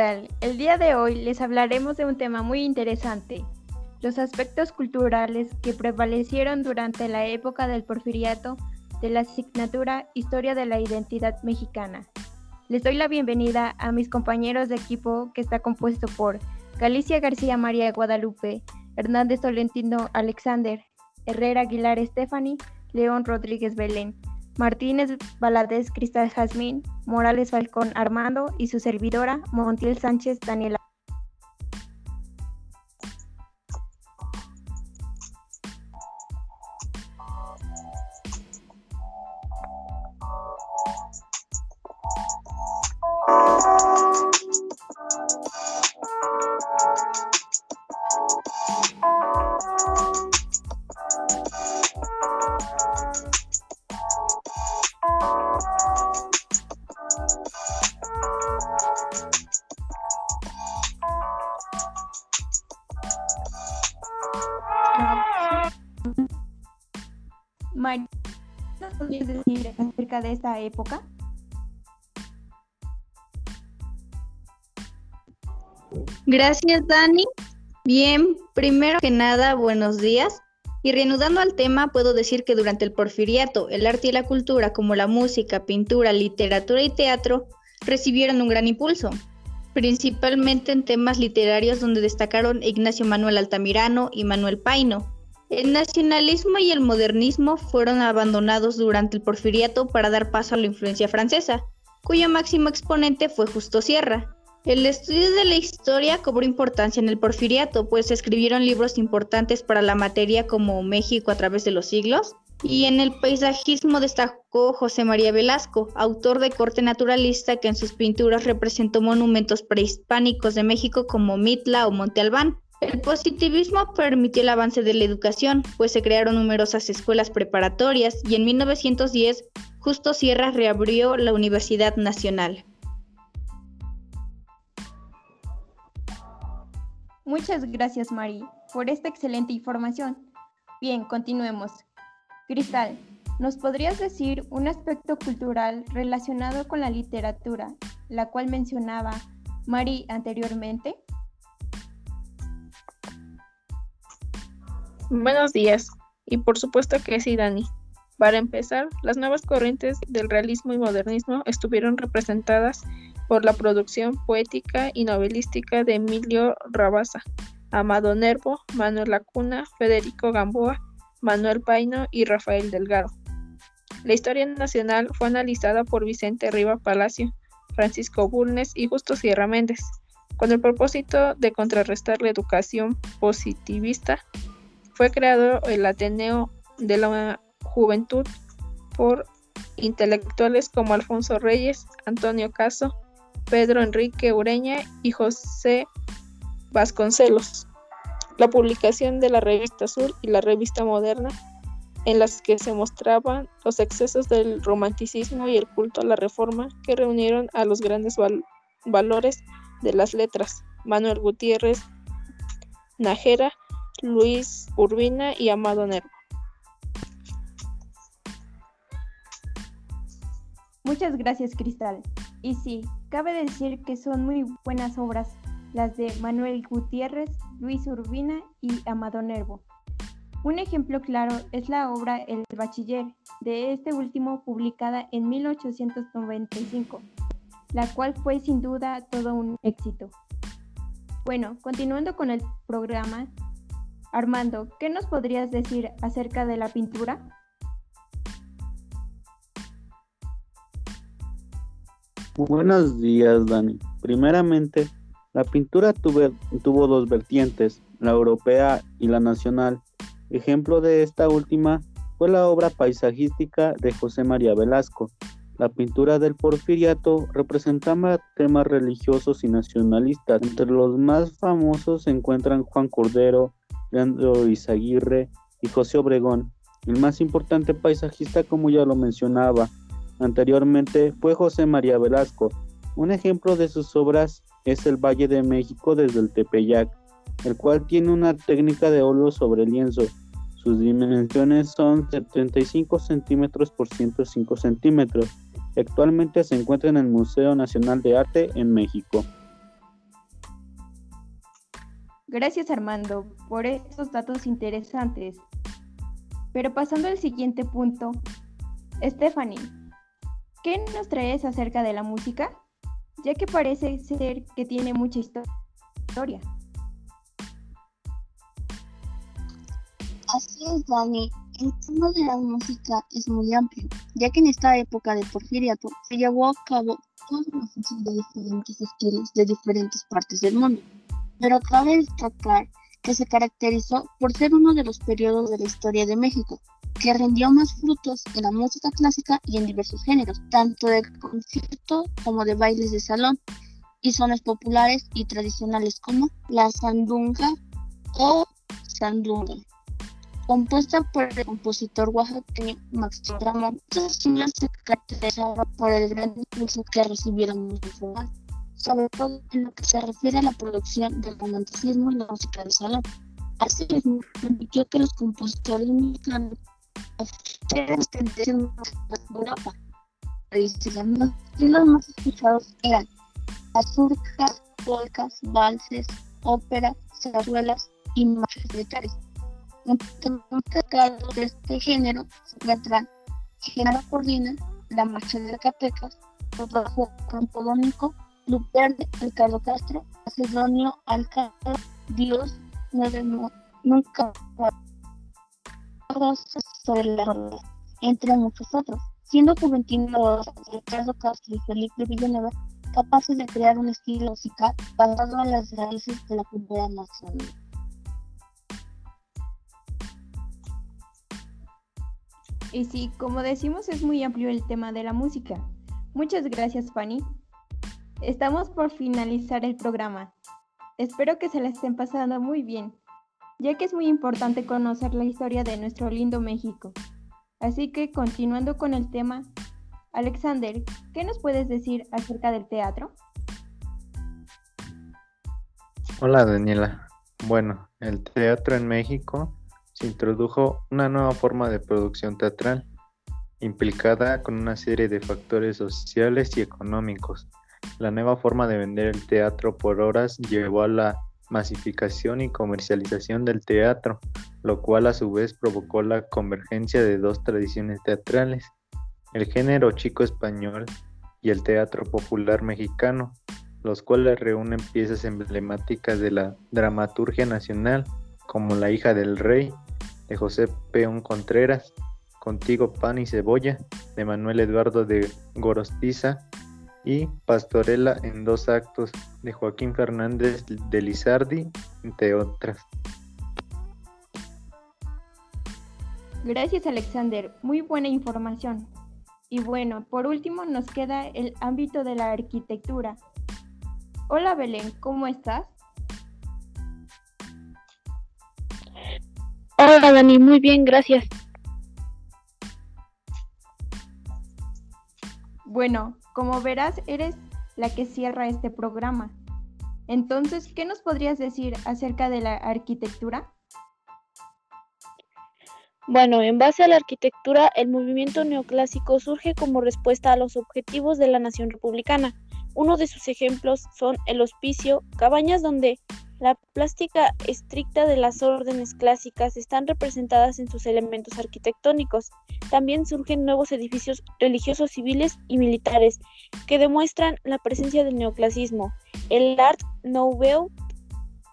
El día de hoy les hablaremos de un tema muy interesante, los aspectos culturales que prevalecieron durante la época del porfiriato de la asignatura Historia de la Identidad Mexicana. Les doy la bienvenida a mis compañeros de equipo que está compuesto por Galicia García María Guadalupe, Hernández Tolentino Alexander, Herrera Aguilar Stephanie, León Rodríguez Belén. Martínez Valadez Cristal Jazmín, Morales Falcón Armando y su servidora Montiel Sánchez Daniela. Podrías decir acerca de esta época? Gracias, Dani. Bien, primero que nada, buenos días. Y reanudando al tema, puedo decir que durante el porfiriato, el arte y la cultura, como la música, pintura, literatura y teatro, recibieron un gran impulso, principalmente en temas literarios donde destacaron Ignacio Manuel Altamirano y Manuel Paino. El nacionalismo y el modernismo fueron abandonados durante el porfiriato para dar paso a la influencia francesa, cuyo máximo exponente fue Justo Sierra. El estudio de la historia cobró importancia en el porfiriato, pues se escribieron libros importantes para la materia como México a través de los siglos, y en el paisajismo destacó José María Velasco, autor de corte naturalista que en sus pinturas representó monumentos prehispánicos de México como Mitla o Monte Albán. El positivismo permitió el avance de la educación, pues se crearon numerosas escuelas preparatorias y en 1910 Justo Sierra reabrió la Universidad Nacional. Muchas gracias, Mari, por esta excelente información. Bien, continuemos. Cristal, ¿nos podrías decir un aspecto cultural relacionado con la literatura, la cual mencionaba Mari anteriormente? Buenos días, y por supuesto que sí, Dani. Para empezar, las nuevas corrientes del realismo y modernismo estuvieron representadas por la producción poética y novelística de Emilio Rabasa, Amado Nervo, Manuel Lacuna, Federico Gamboa, Manuel Paino y Rafael Delgado. La historia nacional fue analizada por Vicente Riva Palacio, Francisco Bulnes y Justo Sierra Méndez, con el propósito de contrarrestar la educación positivista. Fue creado el Ateneo de la Juventud por intelectuales como Alfonso Reyes, Antonio Caso, Pedro Enrique Ureña y José Vasconcelos. La publicación de la revista Azul y la revista Moderna, en las que se mostraban los excesos del romanticismo y el culto a la reforma que reunieron a los grandes valores de las letras, Manuel Gutiérrez, Najera, Luis Urbina y Amado Nervo. Muchas gracias, Cristal. Y sí, cabe decir que son muy buenas obras las de Manuel Gutiérrez, Luis Urbina y Amado Nervo. Un ejemplo claro es la obra El Bachiller, de este último publicada en 1895, la cual fue sin duda todo un éxito. Bueno, continuando con el programa, Armando, ¿qué nos podrías decir acerca de la pintura? Buenos días, Dani. Primeramente, la pintura tuvo dos vertientes, la europea y la nacional. Ejemplo de esta última fue la obra paisajística de José María Velasco. La pintura del porfiriato representaba temas religiosos y nacionalistas. Entre los más famosos se encuentran Juan Cordero, Leandro Izaguirre y José Obregón. El más importante paisajista, como ya lo mencionaba anteriormente, fue José María Velasco. Un ejemplo de sus obras es el Valle de México desde el Tepeyac, el cual tiene una técnica de óleo sobre lienzo. Sus dimensiones son 75 centímetros por 105 centímetros. Actualmente se encuentra en el Museo Nacional de Arte en México. Gracias Armando por estos datos interesantes. Pero pasando al siguiente punto, Stephanie, ¿qué nos traes acerca de la música? Ya que parece ser que tiene mucha historia. Así es, Dani. El tema de la música es muy amplio, ya que en esta época de Porfiriato se llevó a cabo toda una función de diferentes estilos de diferentes partes del mundo. Pero cabe destacar que se caracterizó por ser uno de los periodos de la historia de México, que rindió más frutos en la música clásica y en diversos géneros, tanto de concierto como de bailes de salón, y zonas populares y tradicionales como la sandunga o sandunga, compuesta por el compositor oaxaqueño Max Ramón. Estas se caracterizaba por el gran impulso que recibieron los sobre todo en lo que se refiere a la producción del romanticismo y la música de salón. Asimismo, permitió que los compositores mexicanos las tendencias de Europa. Los estilos más escuchados eran azurcas, polcas, valses, óperas, zarzuelas y marchas militares. Entre los destacados de este género se encuentran Genaro Cordina, La Marcha de Zacatecas, bajo Campodónico, Luperde, Ricardo Castro, Macedonio, Alcalá, Dios, Nueve Nunca sobre la entre muchos otros, siendo Juventino Ricardo Castro y Felipe Villanueva capaces de crear un estilo musical basado en las raíces de la cultura nacional. Y sí, como decimos, es muy amplio el tema de la música. Muchas gracias, Fanny. Estamos por finalizar el programa. Espero que se la estén pasando muy bien, ya que es muy importante conocer la historia de nuestro lindo México. Así que, continuando con el tema, Alexander, ¿qué nos puedes decir acerca del teatro? Hola Daniela. Bueno, el teatro en México se introdujo una nueva forma de producción teatral, implicada con una serie de factores sociales y económicos la nueva forma de vender el teatro por horas llevó a la masificación y comercialización del teatro, lo cual a su vez provocó la convergencia de dos tradiciones teatrales, el género chico español y el teatro popular mexicano, los cuales reúnen piezas emblemáticas de la dramaturgia nacional, como La hija del rey, de José Peón Contreras, Contigo pan y cebolla, de Manuel Eduardo de Gorostiza, y Pastorela en dos actos de Joaquín Fernández de Lizardi, entre otras. Gracias Alexander, muy buena información. Y bueno, por último nos queda el ámbito de la arquitectura. Hola Belén, ¿cómo estás? Hola Dani, muy bien, gracias. Bueno, como verás, eres la que cierra este programa. Entonces, ¿qué nos podrías decir acerca de la arquitectura? Bueno, en base a la arquitectura, el movimiento neoclásico surge como respuesta a los objetivos de la nación republicana. Uno de sus ejemplos son el hospicio, cabañas donde la plástica estricta de las órdenes clásicas están representadas en sus elementos arquitectónicos. También surgen nuevos edificios religiosos civiles y militares que demuestran la presencia del neoclasismo. El Art Nouveau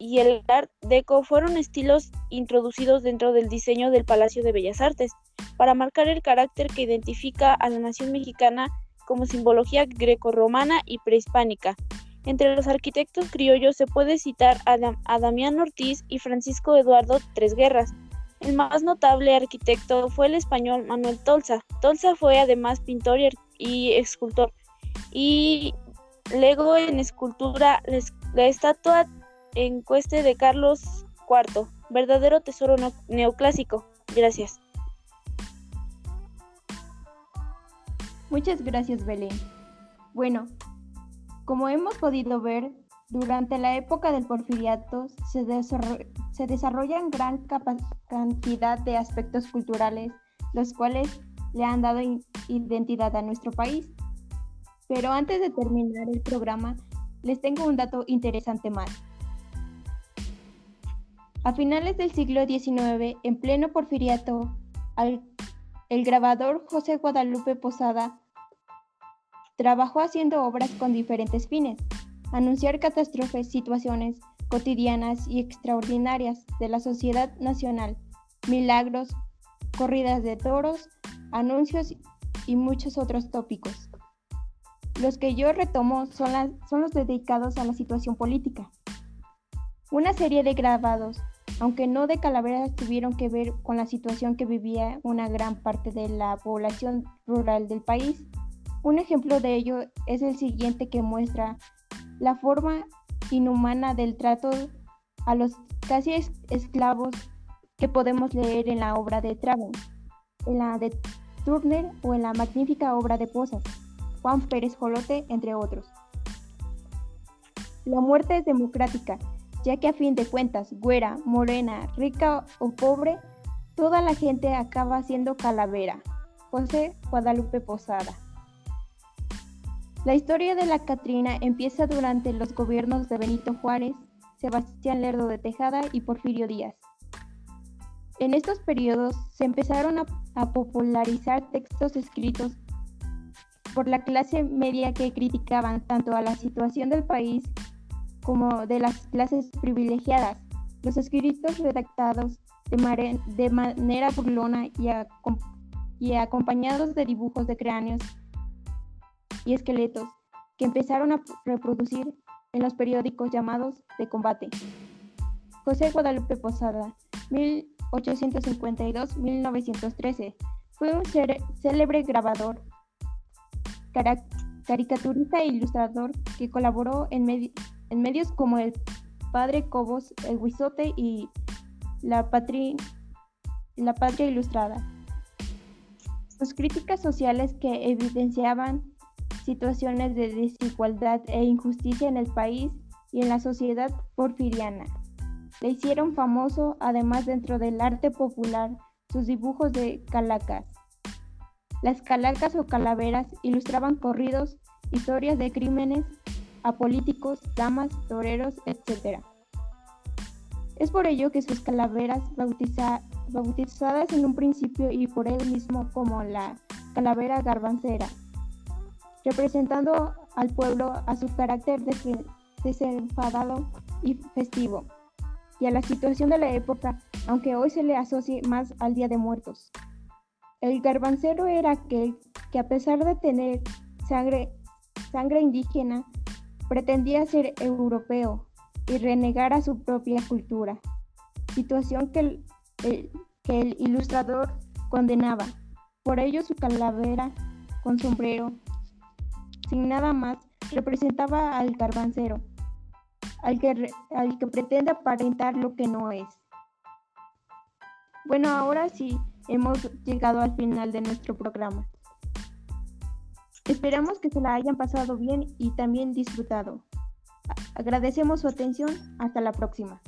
y el Art Deco fueron estilos introducidos dentro del diseño del Palacio de Bellas Artes para marcar el carácter que identifica a la nación mexicana como simbología grecorromana y prehispánica. Entre los arquitectos criollos se puede citar a, Damián Ortiz y Francisco Eduardo Tres Guerras. El más notable arquitecto fue el español Manuel Tolsa. Tolsa fue además pintor y escultor. Y legó en escultura la estatua en cueste de Carlos IV, verdadero tesoro neoclásico. Gracias. Muchas gracias, Belén. Bueno, como hemos podido ver, durante la época del porfiriato se, desarrollan gran cantidad de aspectos culturales, los cuales le han dado identidad a nuestro país. Pero antes de terminar el programa, les tengo un dato interesante más. A finales del siglo XIX, en pleno porfiriato, el grabador José Guadalupe Posada trabajó haciendo obras con diferentes fines, anunciar catástrofes, situaciones cotidianas y extraordinarias de la sociedad nacional, milagros, corridas de toros, anuncios y muchos otros tópicos. Los que yo retomo son, son los dedicados a la situación política. Una serie de grabados, aunque no de calaveras, tuvieron que ver con la situación que vivía una gran parte de la población rural del país. Un ejemplo de ello es el siguiente que muestra la forma inhumana del trato a los casi esclavos que podemos leer en la obra de Traven, en la de Turner o en la magnífica obra de Posas. Juan Pérez Jolote, entre otros. La muerte es democrática, ya que a fin de cuentas, güera, morena, rica o pobre, toda la gente acaba siendo calavera. José Guadalupe Posada. La historia de la Catrina empieza durante los gobiernos de Benito Juárez, Sebastián Lerdo de Tejada y Porfirio Díaz. En estos periodos se empezaron a, popularizar textos escritos por la clase media que criticaban tanto a la situación del país como de las clases privilegiadas. Los escritos redactados de, manera burlona y, y acompañados de dibujos de cráneos y esqueletos que empezaron a reproducir en los periódicos llamados de combate. José Guadalupe Posada, 1852-1913, fue un célebre grabador, caricaturista e ilustrador que colaboró en, medios como el Padre Cobos, El Huizote y La, la Patria Ilustrada. Sus críticas sociales que evidenciaban situaciones de desigualdad e injusticia en el país y en la sociedad porfiriana. Le hicieron famoso, además dentro del arte popular, sus dibujos de calacas. Las calacas o calaveras ilustraban corridos, historias de crímenes, a políticos, damas, toreros, etc. Es por ello que sus calaveras, bautizadas en un principio y por él mismo como la calavera garbancera, representando al pueblo a su carácter desenfadado y festivo, y a la situación de la época, aunque hoy se le asocie más al Día de Muertos. El garbancero era aquel que a pesar de tener sangre, sangre indígena, pretendía ser europeo y renegar a su propia cultura, situación que el, que el ilustrador condenaba. Por ello su calavera con sombrero, sin nada más, representaba al garbancero, al que, al que pretende aparentar lo que no es. Bueno, ahora sí, hemos llegado al final de nuestro programa. Esperamos que se la hayan pasado bien y también disfrutado. Agradecemos su atención. Hasta la próxima.